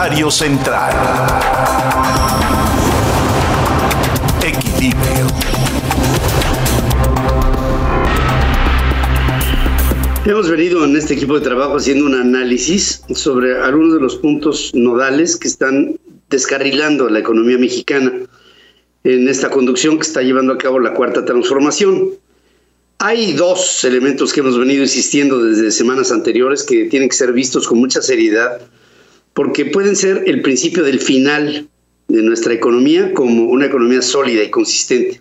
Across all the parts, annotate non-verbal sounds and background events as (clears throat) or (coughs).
Central. Equilibrio. Hemos venido en este equipo de trabajo haciendo un análisis sobre algunos de los puntos nodales que están descarrilando la economía mexicana en esta conducción que está llevando a cabo la cuarta transformación. Hay dos elementos que hemos venido insistiendo desde semanas anteriores que tienen que ser vistos con mucha seriedad porque pueden ser el principio del final de nuestra economía como una economía sólida y consistente.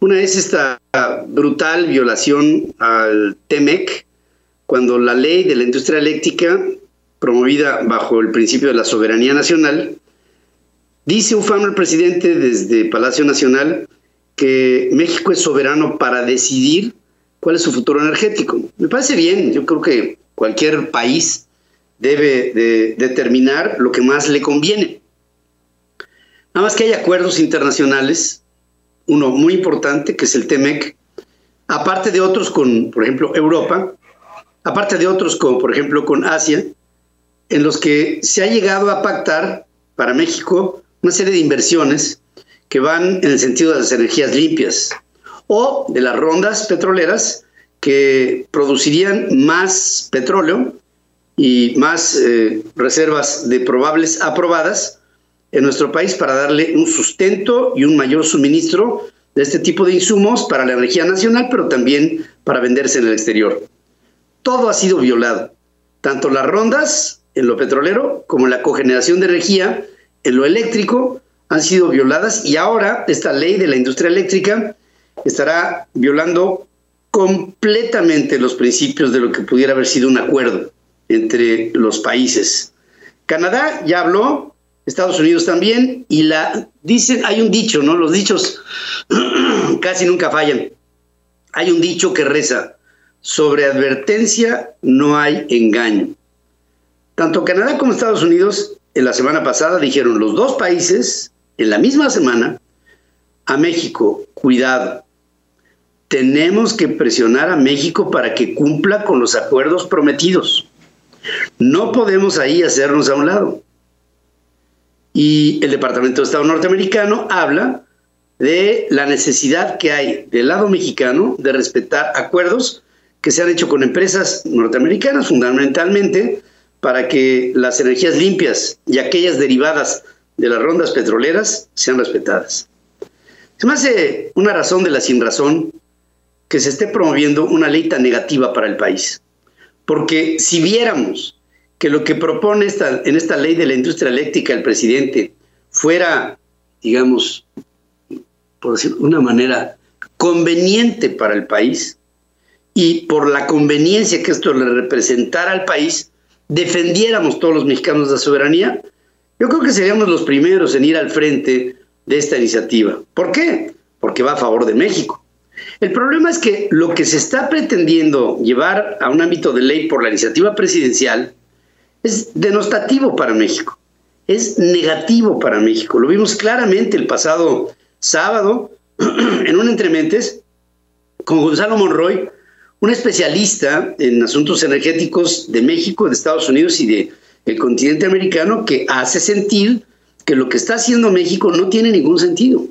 Una es esta brutal violación al TEMEC, cuando la ley de la industria eléctrica, promovida bajo el principio de la soberanía nacional, dice ufano el presidente desde Palacio Nacional que México es soberano para decidir cuál es su futuro energético. Me parece bien, yo creo que cualquier país debe de determinar lo que más le conviene. Nada más que hay acuerdos internacionales, uno muy importante que es el TEMEC, aparte de otros con, por ejemplo, Europa, aparte de otros como por ejemplo con Asia, en los que se ha llegado a pactar para México una serie de inversiones que van en el sentido de las energías limpias o de las rondas petroleras que producirían más petróleo y más eh, reservas de probables aprobadas en nuestro país para darle un sustento y un mayor suministro de este tipo de insumos para la energía nacional, pero también para venderse en el exterior. Todo ha sido violado, tanto las rondas en lo petrolero como la cogeneración de energía en lo eléctrico han sido violadas y ahora esta ley de la industria eléctrica estará violando completamente los principios de lo que pudiera haber sido un acuerdo entre los países. Canadá ya habló, Estados Unidos también, y la dicen, hay un dicho, ¿no? Los dichos (clears throat) casi nunca fallan. Hay un dicho que reza, sobre advertencia no hay engaño. Tanto Canadá como Estados Unidos en la semana pasada dijeron los dos países en la misma semana a México, cuidado, tenemos que presionar a México para que cumpla con los acuerdos prometidos. No podemos ahí hacernos a un lado. Y el Departamento de Estado norteamericano habla de la necesidad que hay del lado mexicano de respetar acuerdos que se han hecho con empresas norteamericanas fundamentalmente para que las energías limpias y aquellas derivadas de las rondas petroleras sean respetadas. Se me hace una razón de la sin razón que se esté promoviendo una ley tan negativa para el país. Porque si viéramos que lo que propone esta, en esta ley de la industria eléctrica el presidente fuera, digamos, por decir una manera, conveniente para el país, y por la conveniencia que esto le representara al país, defendiéramos todos los mexicanos la soberanía, yo creo que seríamos los primeros en ir al frente de esta iniciativa. ¿Por qué? Porque va a favor de México. El problema es que lo que se está pretendiendo llevar a un ámbito de ley por la iniciativa presidencial es denostativo para México, es negativo para México. Lo vimos claramente el pasado sábado (clears throat) en un entrementes con Gonzalo Monroy, un especialista en asuntos energéticos de México, de Estados Unidos y de continente americano que hace sentir que lo que está haciendo México no tiene ningún sentido.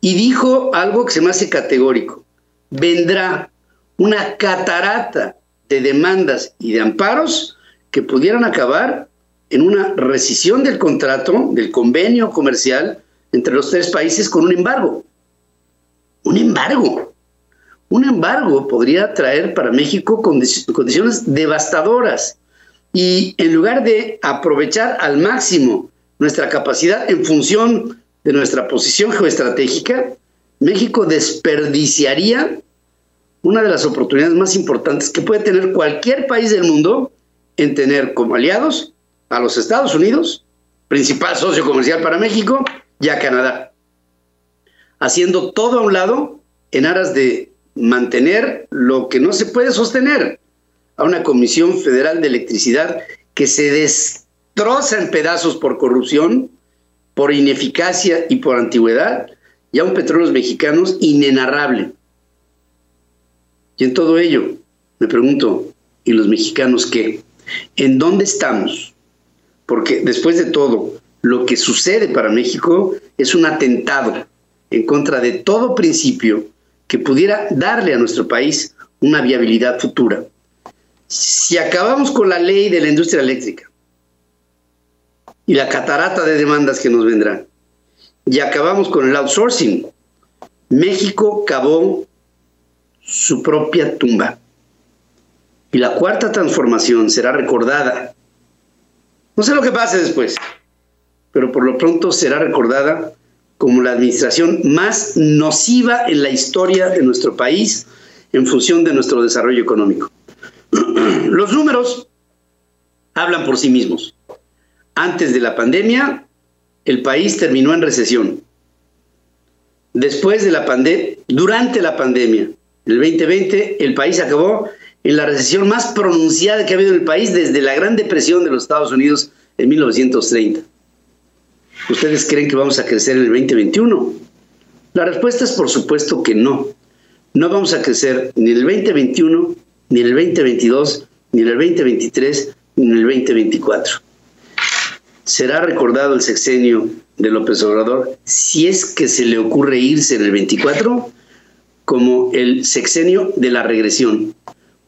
Y dijo algo que se me hace categórico. Vendrá una catarata de demandas y de amparos que pudieran acabar en una rescisión del contrato, del convenio comercial entre los tres países con un embargo. Un embargo. Un embargo podría traer para México condiciones devastadoras y en lugar de aprovechar al máximo nuestra capacidad en función de nuestra posición geoestratégica, México desperdiciaría una de las oportunidades más importantes que puede tener cualquier país del mundo en tener como aliados a los Estados Unidos, principal socio comercial para México, y a Canadá, haciendo todo a un lado en aras de mantener lo que no se puede sostener a una Comisión Federal de Electricidad que se destroza en pedazos por corrupción, por ineficacia y por antigüedad, y a un petróleos mexicanos inenarrable. Y en todo ello, me pregunto, ¿y los mexicanos qué? ¿En dónde estamos? porque después de todo, lo que sucede para México es un atentado en contra de todo principio que pudiera darle a nuestro país una viabilidad futura. Si acabamos con la ley de la industria eléctrica y la catarata de demandas que nos vendrán, y acabamos con el outsourcing, México cavó su propia tumba. Y la cuarta transformación será recordada. No sé lo que pase después, pero por lo pronto será recordada como la administración más nociva en la historia de nuestro país en función de nuestro desarrollo económico. (clears throat) Los números hablan por sí mismos. Antes de la pandemia, el país terminó en recesión. Después de la pandemia, durante la pandemia, el 2020, el país acabó en la recesión más pronunciada que ha habido en el país desde la Gran Depresión de los Estados Unidos en 1930. ¿Ustedes creen que vamos a crecer en el 2021? La respuesta es por supuesto que no. No vamos a crecer ni en el 2021, ni en el 2022, ni en el 2023, ni en el 2024. Será recordado el sexenio de López Obrador, si es que se le ocurre irse en el 24, como el sexenio de la regresión,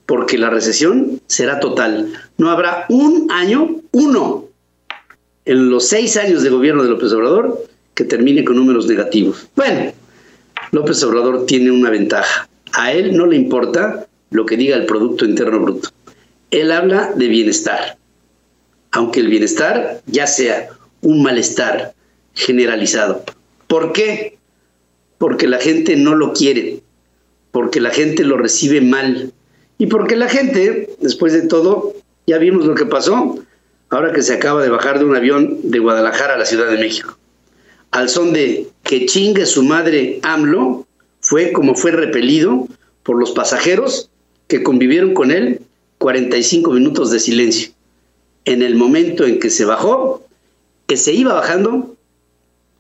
porque la recesión será total. No habrá un año, uno, en los seis años de gobierno de López Obrador que termine con números negativos. Bueno, López Obrador tiene una ventaja. A él no le importa lo que diga el Producto Interno Bruto. Él habla de bienestar, aunque el bienestar ya sea un malestar generalizado. ¿Por qué? Porque la gente no lo quiere, porque la gente lo recibe mal y porque la gente, después de todo, ya vimos lo que pasó, ahora que se acaba de bajar de un avión de Guadalajara a la Ciudad de México. Al son de que chingue su madre AMLO, fue como fue repelido por los pasajeros que convivieron con él 45 minutos de silencio. En el momento en que se bajó, que se iba bajando,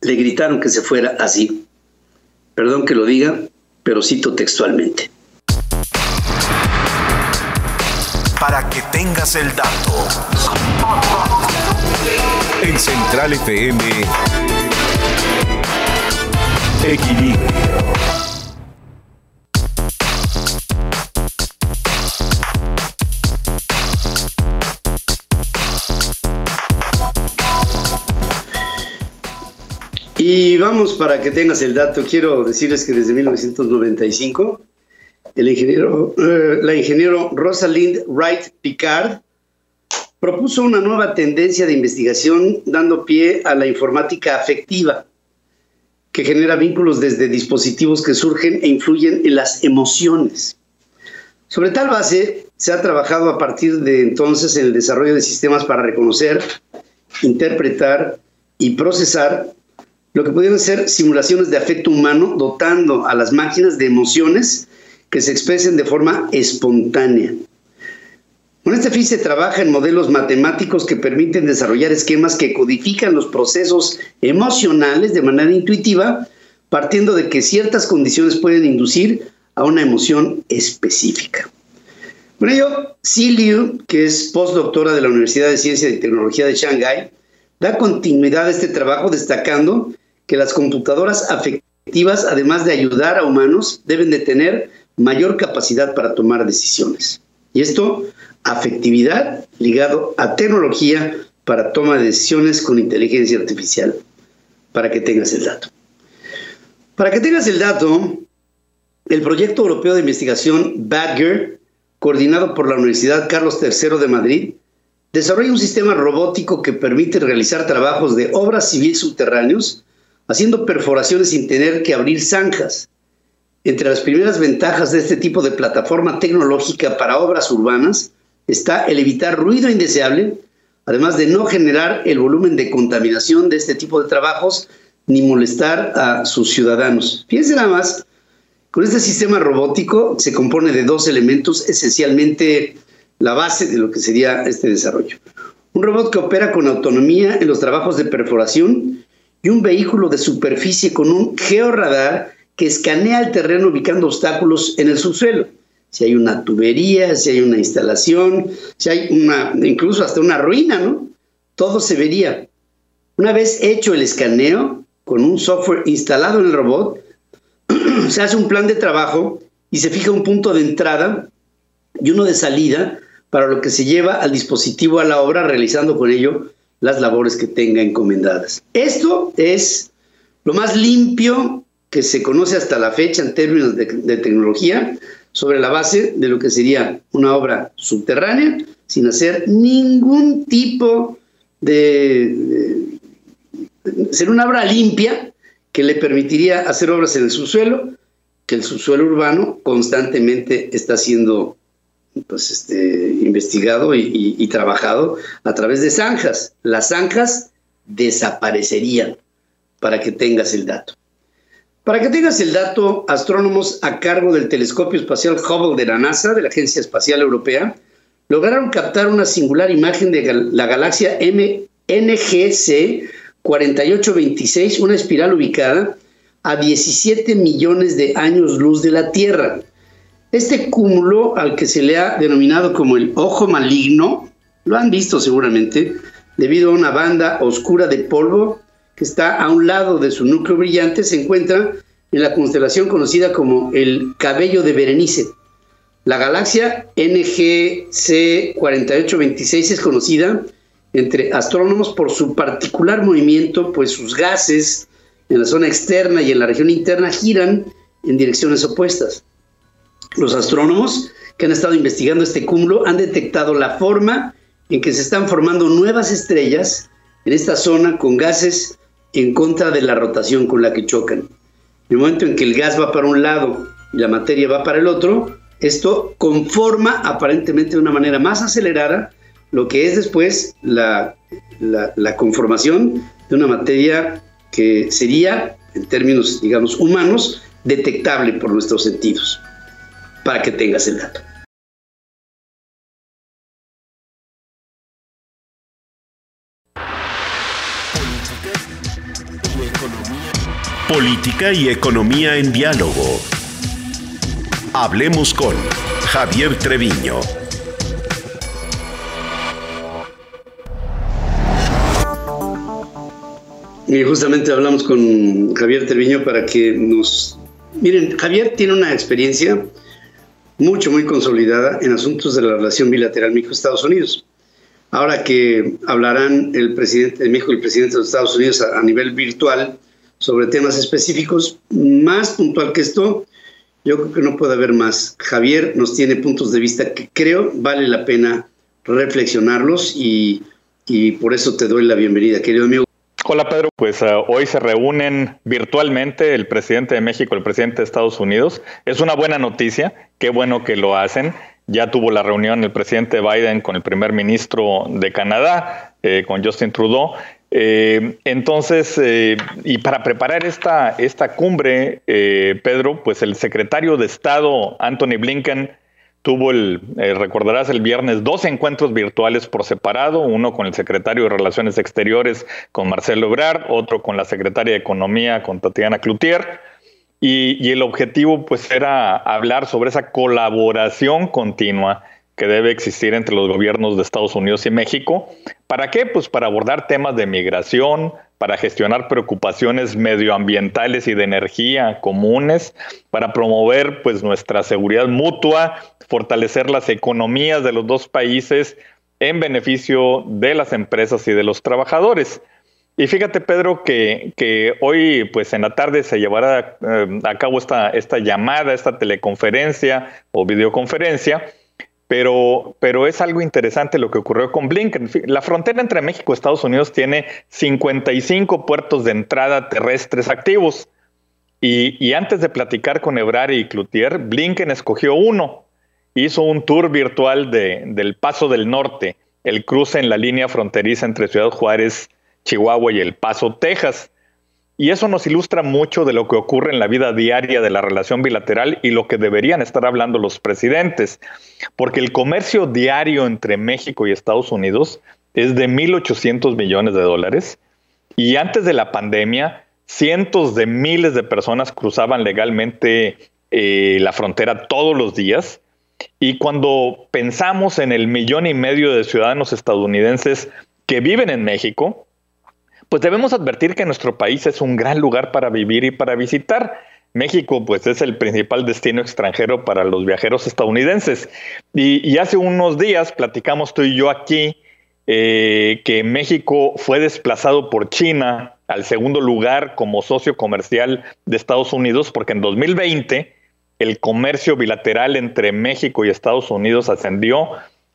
le gritaron que se fuera así. Perdón que lo diga, pero cito textualmente. Para que tengas el dato. En Central FM, Equilibrio. Y vamos para que tengas el dato. Quiero decirles que desde 1995 el ingeniero, eh, la ingeniero Rosalind Wright Picard propuso una nueva tendencia de investigación dando pie a la informática afectiva, que genera vínculos desde dispositivos que surgen e influyen en las emociones. Sobre tal base, se ha trabajado a partir de entonces en el desarrollo de sistemas para reconocer, interpretar y procesar lo que pudieran ser simulaciones de afecto humano, dotando a las máquinas de emociones que se expresen de forma espontánea. Con este fin se trabaja en modelos matemáticos que permiten desarrollar esquemas que codifican los procesos emocionales de manera intuitiva, partiendo de que ciertas condiciones pueden inducir a una emoción específica. Por ello, Si Liu, que es postdoctora de la Universidad de Ciencia y Tecnología de Shanghái, da continuidad a este trabajo destacando que las computadoras afectivas, además de ayudar a humanos, deben de tener mayor capacidad para tomar decisiones. Y esto afectividad ligado a tecnología para toma de decisiones con inteligencia artificial, para que tengas el dato. Para que tengas el dato, el proyecto europeo de investigación Badger, coordinado por la Universidad Carlos III de Madrid, desarrolla un sistema robótico que permite realizar trabajos de obras civiles subterráneos, haciendo perforaciones sin tener que abrir zanjas. Entre las primeras ventajas de este tipo de plataforma tecnológica para obras urbanas está el evitar ruido indeseable, además de no generar el volumen de contaminación de este tipo de trabajos ni molestar a sus ciudadanos. Fíjense nada más, con este sistema robótico se compone de dos elementos, esencialmente la base de lo que sería este desarrollo. Un robot que opera con autonomía en los trabajos de perforación y un vehículo de superficie con un georradar que escanea el terreno ubicando obstáculos en el subsuelo si hay una tubería, si hay una instalación, si hay una, incluso hasta una ruina, ¿no? todo se vería. Una vez hecho el escaneo, con un software instalado en el robot, (clears throat) se hace un plan de trabajo y se fija un punto de entrada y uno de salida para lo que se lleva al dispositivo a la obra, realizando con ello las labores que tenga encomendadas. Esto es lo más limpio que se conoce hasta la fecha en términos de, tecnología sobre la base de lo que sería una obra subterránea sin hacer ningún tipo de, ser una obra limpia que le permitiría hacer obras en el subsuelo, que el subsuelo urbano constantemente está siendo pues, este, investigado y, trabajado a través de zanjas. Las zanjas desaparecerían para que tengas el dato. Para que tengas el dato, astrónomos a cargo del telescopio espacial Hubble de la NASA, de la Agencia Espacial Europea, lograron captar una singular imagen de la galaxia NGC 4826, una espiral ubicada a 17 millones de años luz de la Tierra. Este cúmulo al que se le ha denominado como el ojo maligno, lo han visto seguramente, debido a una banda oscura de polvo que está a un lado de su núcleo brillante, se encuentra en la constelación conocida como el cabello de Berenice. La galaxia NGC 4826 es conocida entre astrónomos por su particular movimiento, pues sus gases en la zona externa y en la región interna giran en direcciones opuestas. Los astrónomos que han estado investigando este cúmulo han detectado la forma en que se están formando nuevas estrellas en esta zona con gases en contra de la rotación con la que chocan. En el momento en que el gas va para un lado y la materia va para el otro, esto conforma aparentemente de una manera más acelerada lo que es después la, la conformación de una materia que sería, en términos, digamos, humanos, detectable por nuestros sentidos para que tengas el dato. Política y economía en diálogo. Hablemos con Javier Treviño. Y justamente hablamos con Javier Treviño para que nos... Miren, Javier tiene una experiencia mucho, muy consolidada en asuntos de la relación bilateral México-Estados Unidos. Ahora que hablarán el presidente de México y el presidente de los Estados Unidos a, nivel virtual sobre temas específicos, más puntual que esto, yo creo que no puede haber más. Javier nos tiene puntos de vista que creo vale la pena reflexionarlos y, y por eso te doy la bienvenida, querido amigo. Hola Pedro, pues uh, hoy se reúnen virtualmente el presidente de México, el presidente de Estados Unidos. Es una buena noticia, qué bueno que lo hacen. Ya tuvo la reunión el presidente Biden con el primer ministro de Canadá, eh, con Justin Trudeau. Eh, entonces, eh, y para preparar esta, esta cumbre, Pedro, pues el secretario de Estado, Anthony Blinken, tuvo el, eh, recordarás el viernes, dos encuentros virtuales por separado, uno con el secretario de Relaciones Exteriores, con Marcelo Ebrard, otro con la secretaria de Economía, con Tatiana Cloutier, y, y el objetivo pues era hablar sobre esa colaboración continua que debe existir entre los gobiernos de Estados Unidos y México. ¿Para qué? Pues para abordar temas de migración, para gestionar preocupaciones medioambientales y de energía comunes, para promover pues nuestra seguridad mutua, fortalecer las economías de los dos países en beneficio de las empresas y de los trabajadores. Y fíjate, Pedro, que, que hoy, pues en la tarde, se llevará eh, a cabo esta, esta llamada, esta teleconferencia o videoconferencia, pero, pero es algo interesante lo que ocurrió con Blinken. La frontera entre México y Estados Unidos tiene 55 puertos de entrada terrestres activos. Y, antes de platicar con Ebrard y Cloutier, Blinken escogió uno. Hizo un tour virtual de, del Paso del Norte, el cruce en la línea fronteriza entre Ciudad Juárez, Chihuahua y El Paso, Texas. Y eso nos ilustra mucho de lo que ocurre en la vida diaria de la relación bilateral y lo que deberían estar hablando los presidentes, porque el comercio diario entre México y Estados Unidos es de 1.800 millones de dólares y antes de la pandemia cientos de miles de personas cruzaban legalmente eh, la frontera todos los días. Y cuando pensamos en el millón y medio de ciudadanos estadounidenses que viven en México, pues debemos advertir que nuestro país es un gran lugar para vivir y para visitar. México, pues, es el principal destino extranjero para los viajeros estadounidenses. Y, hace unos días platicamos tú y yo aquí eh, que México fue desplazado por China al segundo lugar como socio comercial de Estados Unidos, porque en 2020 el comercio bilateral entre México y Estados Unidos ascendió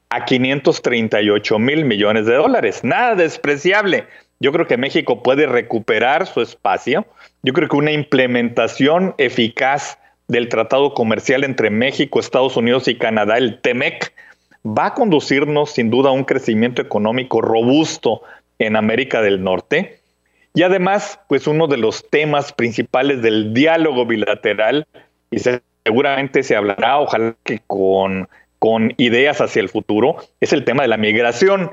a 538 mil millones de dólares. Nada despreciable. Yo creo que México puede recuperar su espacio. Yo creo que una implementación eficaz del Tratado Comercial entre México, Estados Unidos y Canadá, el TEMEC, va a conducirnos sin duda a un crecimiento económico robusto en América del Norte. Y además, pues uno de los temas principales del diálogo bilateral, y seguramente se hablará, ojalá que con, con ideas hacia el futuro, es el tema de la migración.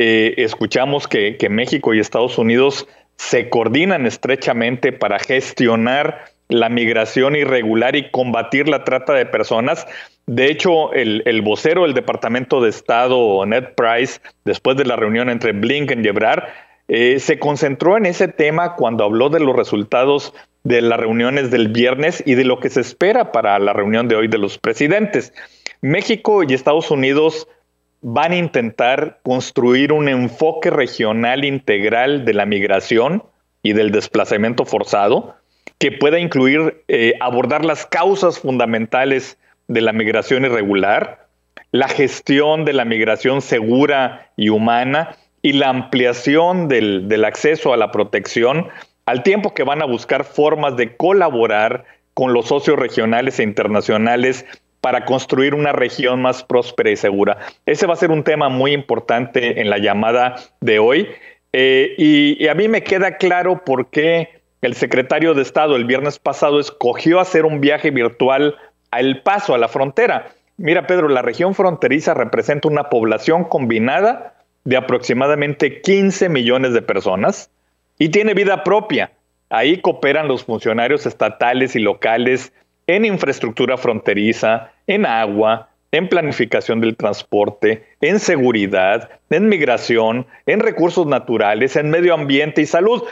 Eh, escuchamos que, México y Estados Unidos se coordinan estrechamente para gestionar la migración irregular y combatir la trata de personas. De hecho, el, vocero del Departamento de Estado, Ned Price, después de la reunión entre Blinken y Ebrard, eh, se concentró en ese tema cuando habló de los resultados de las reuniones del viernes y de lo que se espera para la reunión de hoy de los presidentes. México y Estados Unidos van a intentar construir un enfoque regional integral de la migración y del desplazamiento forzado que pueda incluir eh, abordar las causas fundamentales de la migración irregular, la gestión de la migración segura y humana y la ampliación del, del acceso a la protección, al tiempo que van a buscar formas de colaborar con los socios regionales e internacionales para construir una región más próspera y segura. Ese va a ser un tema muy importante en la llamada de hoy. Eh, y, a mí me queda claro por qué el secretario de Estado el viernes pasado escogió hacer un viaje virtual al paso a la frontera. Mira, Pedro, la región fronteriza representa una población combinada de aproximadamente 15 millones de personas y tiene vida propia. Ahí cooperan los funcionarios estatales y locales en infraestructura fronteriza, en agua, en planificación del transporte, en seguridad, en migración, en recursos naturales, en medio ambiente y salud.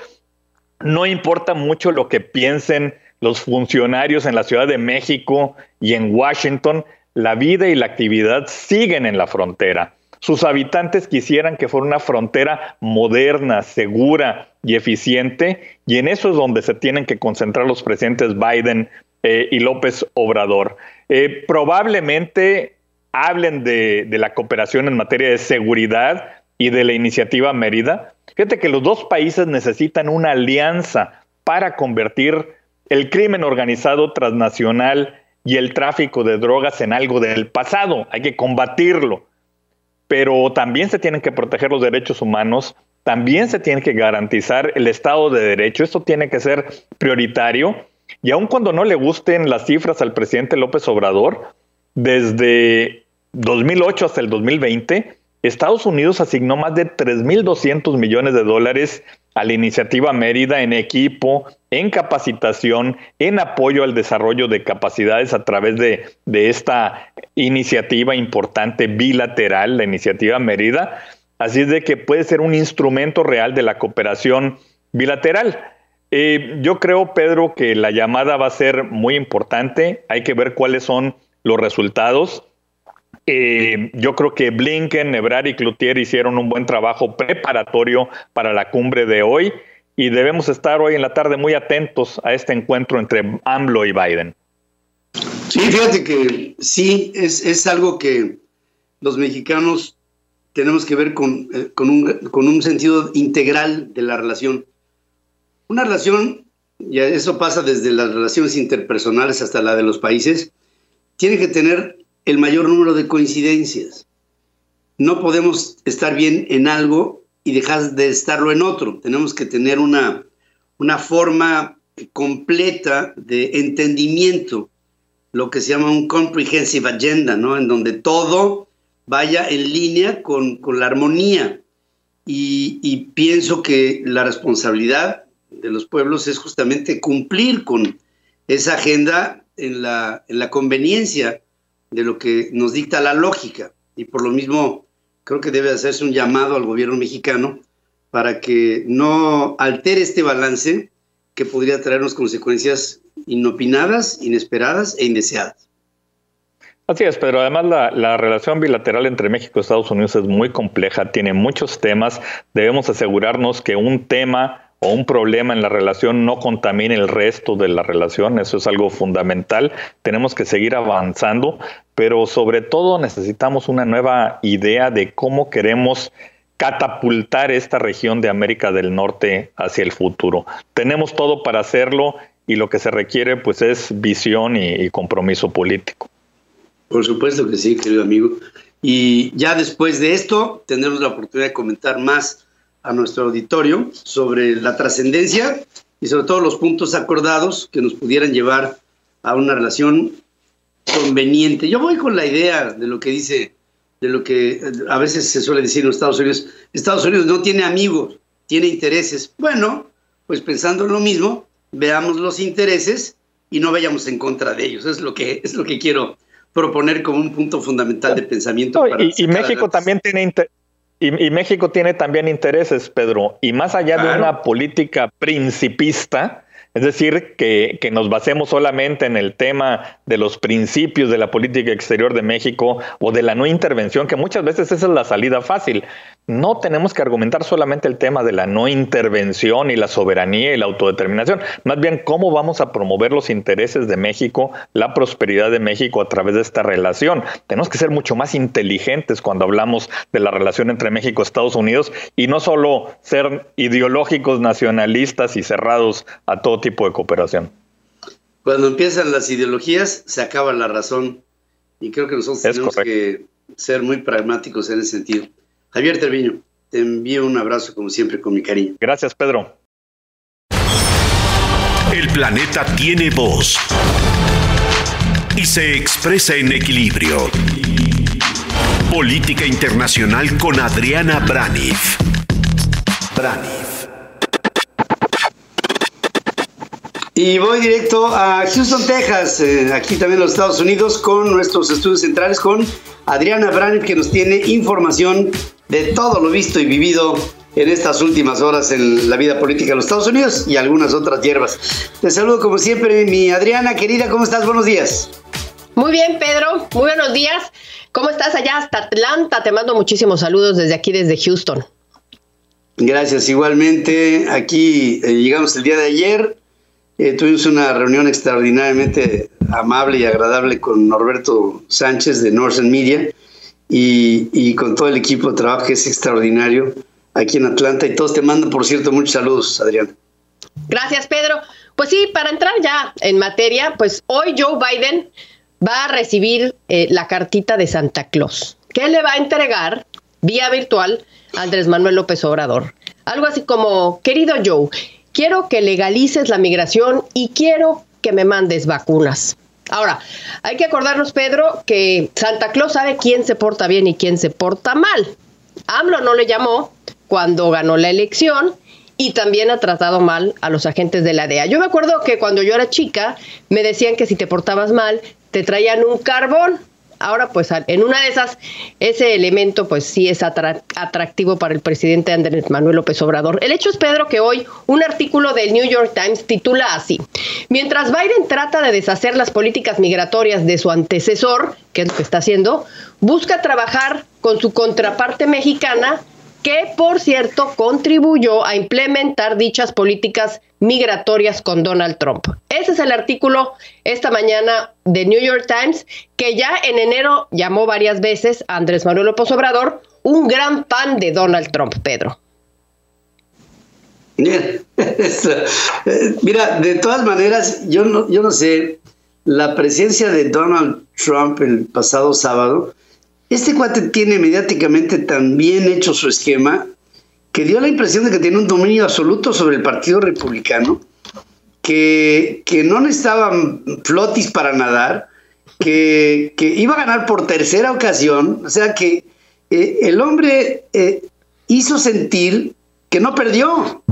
No importa mucho lo que piensen los funcionarios en la Ciudad de México y en Washington, la vida y la actividad siguen en la frontera. Sus habitantes quisieran que fuera una frontera moderna, segura y eficiente, y en eso es donde se tienen que concentrar los presidentes Biden, eh, y López Obrador. Eh, probablemente hablen de, la cooperación en materia de seguridad y de la iniciativa Mérida. Fíjate que los dos países necesitan una alianza para convertir el crimen organizado transnacional y el tráfico de drogas en algo del pasado. Hay que combatirlo. Pero también se tienen que proteger los derechos humanos, también se tiene que garantizar el Estado de Derecho. Esto tiene que ser prioritario y aun cuando no le gusten las cifras al presidente López Obrador, desde 2008 hasta el 2020, Estados Unidos asignó más de 3.200 millones de dólares a la iniciativa Mérida en equipo, en capacitación, en apoyo al desarrollo de capacidades a través de, de esta iniciativa importante bilateral, la iniciativa Mérida. Así es de que puede ser un instrumento real de la cooperación bilateral. Eh, yo creo, Pedro, que la llamada va a ser muy importante. Hay que ver cuáles son los resultados. Eh, yo creo que Blinken, Ebrard y Cloutier hicieron un buen trabajo preparatorio para la cumbre de hoy y debemos estar hoy en la tarde muy atentos a este encuentro entre AMLO y Biden. Sí, fíjate que sí, es, algo que los mexicanos tenemos que ver con, eh, con, un, con un sentido integral de la relación una relación, y eso pasa desde las relaciones interpersonales hasta la de los países, tiene que tener el mayor número de coincidencias. No podemos estar bien en algo y dejar de estarlo en otro. Tenemos que tener una, una forma completa de entendimiento, lo que se llama un comprehensive agenda, ¿no? En donde todo vaya en línea con, la armonía. Y, y pienso que la responsabilidad de los pueblos es justamente cumplir con esa agenda en la, en la conveniencia de lo que nos dicta la lógica. Y por lo mismo creo que debe hacerse un llamado al gobierno mexicano para que no altere este balance que podría traernos consecuencias inopinadas, inesperadas e indeseadas. Así es, pero además la, la, relación bilateral entre México y Estados Unidos es muy compleja, tiene muchos temas, debemos asegurarnos que un tema o un problema en la relación no contamine el resto de la relación, eso es algo fundamental, tenemos que seguir avanzando, pero sobre todo necesitamos una nueva idea de cómo queremos catapultar esta región de América del Norte hacia el futuro. Tenemos todo para hacerlo y lo que se requiere pues es visión y, y compromiso político. Por supuesto que sí, querido amigo. Y ya después de esto tendremos la oportunidad de comentar más a nuestro auditorio sobre la trascendencia y sobre todo los puntos acordados que nos pudieran llevar a una relación conveniente. Yo voy con la idea de lo que dice, de lo que a veces se suele decir en Estados Unidos. Estados Unidos no tiene amigos, tiene intereses. Bueno, pues pensando en lo mismo, veamos los intereses y no vayamos en contra de ellos. Es lo que, es lo que quiero proponer como un punto fundamental de pensamiento. y, y México también tiene interés y, México tiene también intereses, Pedro, y más allá de una política principista, es decir, que, que, nos basemos solamente en el tema de los principios de la política exterior de México o de la no intervención, que muchas veces esa es la salida fácil no tenemos que argumentar solamente el tema de la no intervención y la soberanía y la autodeterminación, más bien cómo vamos a promover los intereses de México, la prosperidad de México a través de esta relación. Tenemos que ser mucho más inteligentes cuando hablamos de la relación entre México y Estados Unidos y no solo ser ideológicos, nacionalistas y cerrados a todo tipo de cooperación. Cuando empiezan las ideologías, se acaba la razón y creo que nosotros tenemos que ser muy pragmáticos en ese sentido. Javier Terviño, te envío un abrazo como siempre con mi cariño. Gracias, Pedro. El planeta tiene voz y se expresa en equilibrio. Política Internacional con Adriana Braniff. Braniff. Y voy directo a Houston, Texas, eh, aquí también en los Estados Unidos, con nuestros estudios centrales, con Adriana Braniff, que nos tiene información de todo lo visto y vivido en estas últimas horas en la vida política de los Estados Unidos y algunas otras hierbas. Te saludo como siempre, mi Adriana, querida, ¿cómo estás? Buenos días. Muy bien, Pedro, muy buenos días. ¿Cómo estás allá hasta Atlanta? Te mando muchísimos saludos desde aquí, desde Houston. Gracias, igualmente. Aquí eh, llegamos el día de ayer. Eh, tuvimos una reunión extraordinariamente amable y agradable con Norberto Sánchez de Northern Media y, con todo el equipo de trabajo que es extraordinario aquí en Atlanta. Y todos te mandan, por cierto, muchos saludos, Adrián. Gracias, Pedro. Pues sí, para entrar ya en materia, pues hoy Joe Biden va a recibir eh, la cartita de Santa Claus, que le va a entregar vía virtual a Andrés Manuel López Obrador. Algo así como, querido Joe, quiero que legalices la migración y quiero que me mandes vacunas. Ahora, hay que acordarnos, Pedro, que Santa Claus sabe quién se porta bien y quién se porta mal. AMLO no le llamó cuando ganó la elección y también ha tratado mal a los agentes de la DEA. Yo me acuerdo que cuando yo era chica me decían que si te portabas mal te traían un carbón ahora pues en una de esas, ese elemento pues sí es atractivo para el presidente Andrés Manuel López Obrador. El hecho es, Pedro, que hoy un artículo del New York Times titula así, mientras Biden trata de deshacer las políticas migratorias de su antecesor, que es lo que está haciendo, busca trabajar con su contraparte mexicana que por cierto contribuyó a implementar dichas políticas migratorias con Donald Trump. Ese es el artículo esta mañana de New York Times, que ya en enero llamó varias veces a Andrés Manuel López Obrador un gran fan de Donald Trump, Pedro. (laughs) Mira, de todas maneras, yo no, yo no sé, la presencia de Donald Trump el pasado sábado, este cuate tiene mediáticamente tan bien hecho su esquema que dio la impresión de que tiene un dominio absoluto sobre el Partido Republicano, que, que no necesitaban flotis para nadar, que, que, iba a ganar por tercera ocasión, o sea que eh, el hombre eh, hizo sentir que no perdió,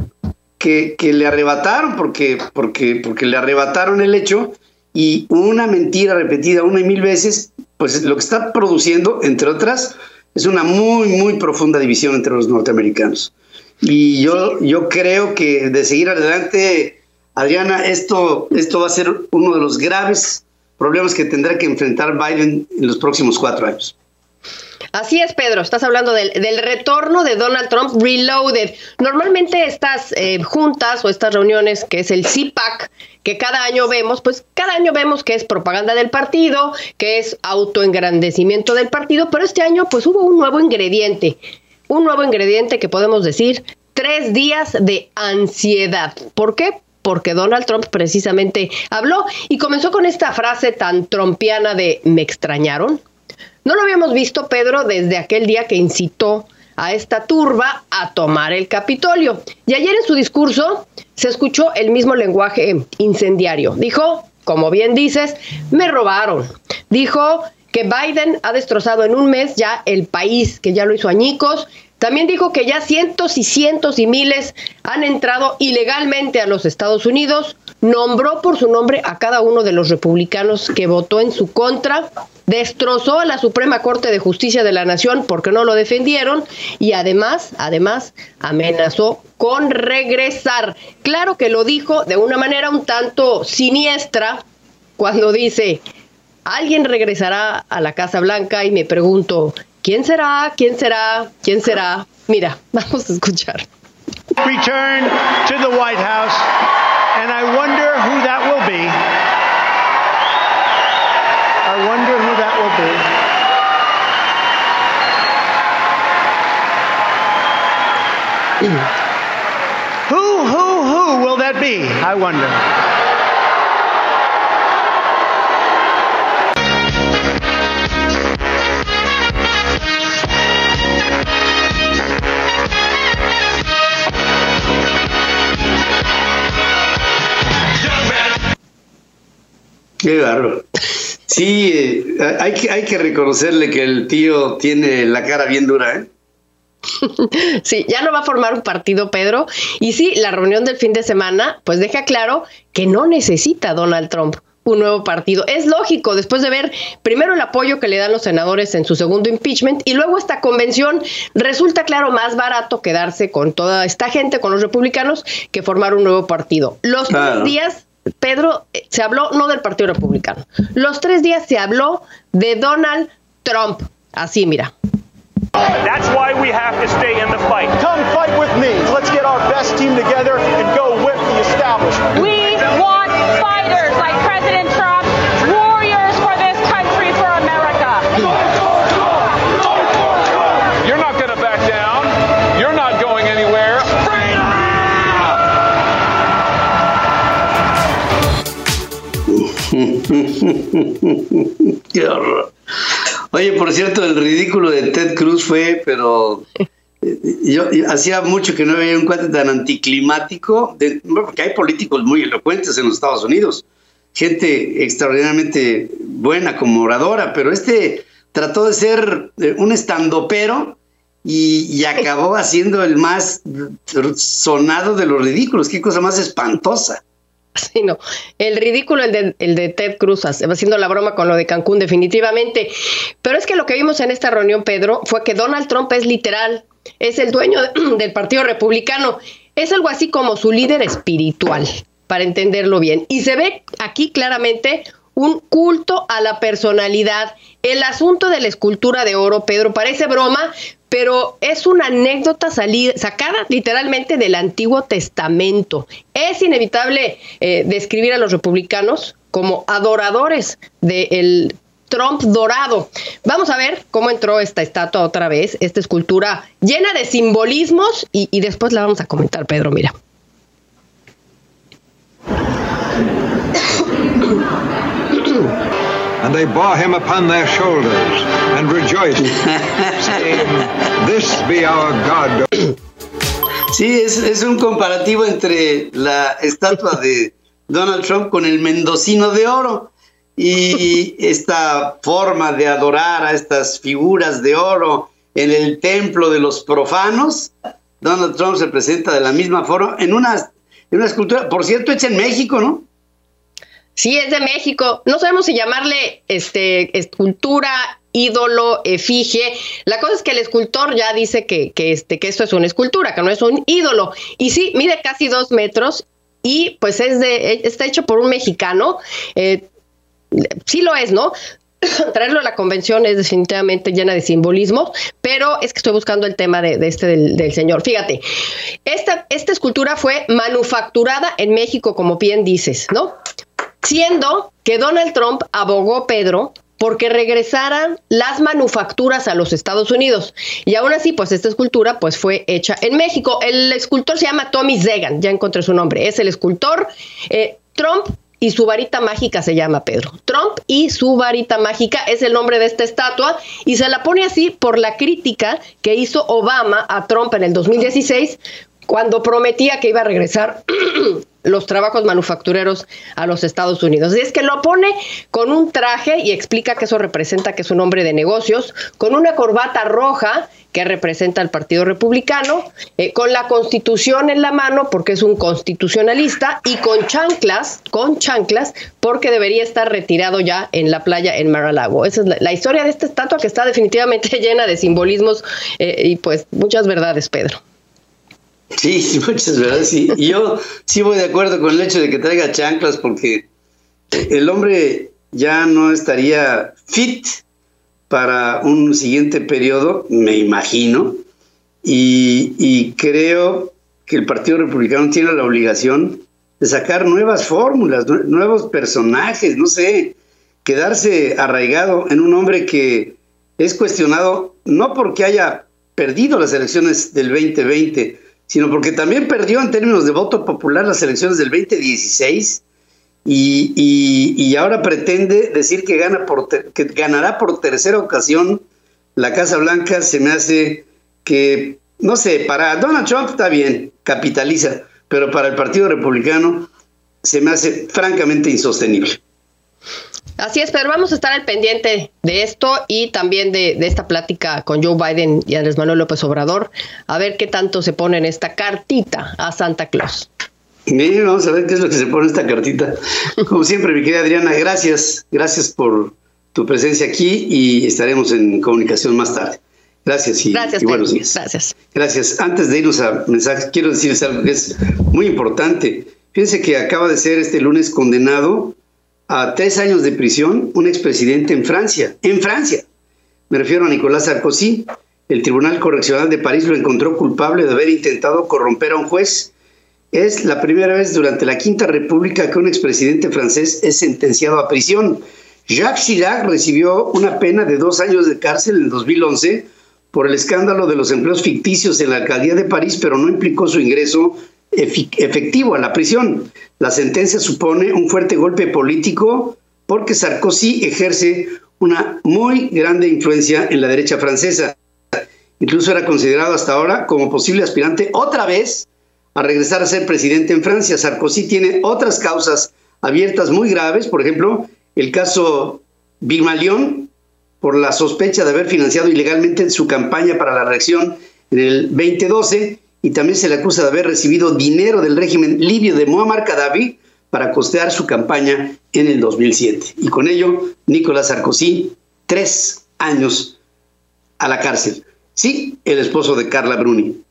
que, que, le arrebataron, porque, porque, porque le arrebataron el hecho y una mentira repetida una y mil veces pues lo que está produciendo, entre otras, es una muy, muy profunda división entre los norteamericanos. Y yo, yo creo que de seguir adelante, Adriana, esto, esto va a ser uno de los graves problemas que tendrá que enfrentar Biden en los próximos cuatro años. Así es, Pedro, estás hablando del, retorno de Donald Trump Reloaded. Normalmente estas eh, juntas o estas reuniones, que es el CPAC, que cada año vemos, pues cada año vemos que es propaganda del partido, que es autoengrandecimiento del partido, pero este año pues hubo un nuevo ingrediente, un nuevo ingrediente que podemos decir tres días de ansiedad. ¿Por qué? Porque Donald Trump precisamente habló y comenzó con esta frase tan trompiana de ¿me extrañaron? No lo habíamos visto, Pedro, desde aquel día que incitó a esta turba a tomar el Capitolio. Y ayer en su discurso se escuchó el mismo lenguaje incendiario. Dijo, como bien dices, me robaron. Dijo que Biden ha destrozado en un mes ya el país, que ya lo hizo añicos. También dijo que ya cientos y cientos y miles han entrado ilegalmente a los Estados Unidos. Nombró por su nombre a cada uno de los republicanos que votó en su contra destrozó a la Suprema Corte de Justicia de la Nación porque no lo defendieron y además, además, amenazó con regresar. Claro que lo dijo de una manera un tanto siniestra cuando dice, alguien regresará a la Casa Blanca y me pregunto, ¿quién será? ¿quién será? ¿quién será? Mira, (laughs) vamos a escuchar. Return to the White House and I wonder who that will be. I wonder who that will be. Hmm. who, who, who will that be? I wonder. Qué bárbaro. Sí, eh, hay, que, hay que reconocerle que el tío tiene la cara bien dura, ¿eh? (laughs) Sí, ya no va a formar un partido, Pedro. Y sí, la reunión del fin de semana, pues deja claro que no necesita Donald Trump un nuevo partido. Es lógico, después de ver primero el apoyo que le dan los senadores en su segundo impeachment y luego esta convención, resulta claro más barato quedarse con toda esta gente, con los republicanos, que formar un nuevo partido. Los tres días Pedro, eh, se habló no del Partido Republicano. Los tres días se habló de Donald Trump. Así, mira. That's why we have to stay in the fight. Come fight with me. Let's get our best team together and go whip the establishment. We want fighters like (laughs) Qué horror. Oye, por cierto, el ridículo de Ted Cruz fue, pero eh, yo, hacía mucho que no veía un cuate tan anticlimático, porque hay políticos muy elocuentes en los Estados Unidos, gente extraordinariamente buena como oradora, pero este trató de ser eh, un estandopero y, y acabó haciendo el más sonado de los ridículos. Qué cosa más espantosa. (laughs) Sí, no. El ridículo, el de, el de Ted Cruz, haciendo la broma con lo de Cancún, definitivamente. Pero es que lo que vimos en esta reunión, Pedro, fue que Donald Trump es literal, es el dueño (clears throat) del Partido Republicano. Es algo así como su líder espiritual, para entenderlo bien. Y se ve aquí claramente un culto a la personalidad. El asunto de la escultura de oro, Pedro, parece broma, pero es una anécdota sacada literalmente del Antiguo Testamento. Es inevitable eh, describir a los republicanos como adoradores del Trump dorado. Vamos a ver cómo entró esta estatua otra vez, esta escultura llena de simbolismos y, y después la vamos a comentar, Pedro, mira. And they bore him upon their shoulders and rejoiced, (laughs) saying, This be our God. Sí, es, es un comparativo entre la estatua de Donald Trump con el mendocino de oro y esta forma de adorar a estas figuras de oro en el templo de los profanos. Donald Trump se presenta de la misma forma en una, en una escultura, por cierto, hecha en México, ¿no? Sí, es de México. No sabemos si llamarle este, escultura ídolo, efigie. La cosa es que el escultor ya dice que, que, este, que esto es una escultura, que no es un ídolo. Y sí, mide casi dos metros y pues es de, está hecho por un mexicano. Eh, sí lo es, ¿no? (coughs) traerlo a la convención es definitivamente llena de simbolismo, pero es que estoy buscando el tema de, este del, señor. Fíjate, esta, esta escultura fue manufacturada en México, como bien dices, ¿no? Siendo que Donald Trump abogó, Pedro, porque regresaran las manufacturas a los Estados Unidos. Y aún así, pues esta escultura pues fue hecha en México. El escultor se llama Tommy Zegan, ya encontré su nombre. Es el escultor. Eh, Trump y su varita mágica se llama Pedro. Trump y su varita mágica es el nombre de esta estatua y se la pone así por la crítica que hizo Obama a Trump en el 2016 cuando prometía que iba a regresar (clears throat) los trabajos manufactureros a los Estados Unidos. Y es que lo pone con un traje y explica que eso representa que es un hombre de negocios, con una corbata roja que representa al Partido Republicano, eh, con la Constitución en la mano porque es un constitucionalista y con chanclas, con chanclas porque debería estar retirado ya en la playa en Mar-a-Lago. Esa es la, historia de esta estatua que está definitivamente (laughs) llena de simbolismos eh, y pues muchas verdades, Pedro. Sí, (laughs) muchas verdades. Sí. Y yo sí voy de acuerdo con el hecho de que traiga chanclas porque el hombre ya no estaría fit para un siguiente periodo, me imagino, y, creo que el Partido Republicano tiene la obligación de sacar nuevas fórmulas, nuevos personajes, no sé, quedarse arraigado en un hombre que es cuestionado no porque haya perdido las elecciones del 2020, sino porque también perdió en términos de voto popular las elecciones del 2016 y, ahora pretende decir que, gana por que ganará por tercera ocasión la Casa Blanca, se me hace que, no sé, para Donald Trump está bien, capitaliza, pero para el Partido Republicano se me hace francamente insostenible. Así es, pero vamos a estar al pendiente de esto y también de, de, esta plática con Joe Biden y Andrés Manuel López Obrador, a ver qué tanto se pone en esta cartita a Santa Claus vamos a ver qué es lo que se pone en esta cartita. Como siempre, mi querida Adriana, gracias, gracias por tu presencia aquí y estaremos en comunicación más tarde. Gracias y, buenos días. Gracias. Gracias. Antes de irnos a mensajes, quiero decirles algo que es muy importante. Fíjense que acaba de ser este lunes condenado a tres años de prisión un expresidente en Francia. En Francia. Me refiero a Nicolás Sarkozy. El Tribunal Correccional de París lo encontró culpable de haber intentado corromper a un juez es la primera vez durante la Quinta República que un expresidente francés es sentenciado a prisión. Jacques Chirac recibió una pena de dos años de cárcel en 2011 por el escándalo de los empleos ficticios en la alcaldía de París, pero no implicó su ingreso efectivo a la prisión. La sentencia supone un fuerte golpe político porque Sarkozy ejerce una muy grande influencia en la derecha francesa. Incluso era considerado hasta ahora como posible aspirante otra vez a regresar a ser presidente en Francia. Sarkozy tiene otras causas abiertas muy graves, por ejemplo, el caso Bimalión, por la sospecha de haber financiado ilegalmente su campaña para la reacción en el 2012, y también se le acusa de haber recibido dinero del régimen libio de Muammar Gaddafi para costear su campaña en el 2007. Y con ello, Nicolás Sarkozy, tres años a la cárcel. Sí, el esposo de Carla Bruni.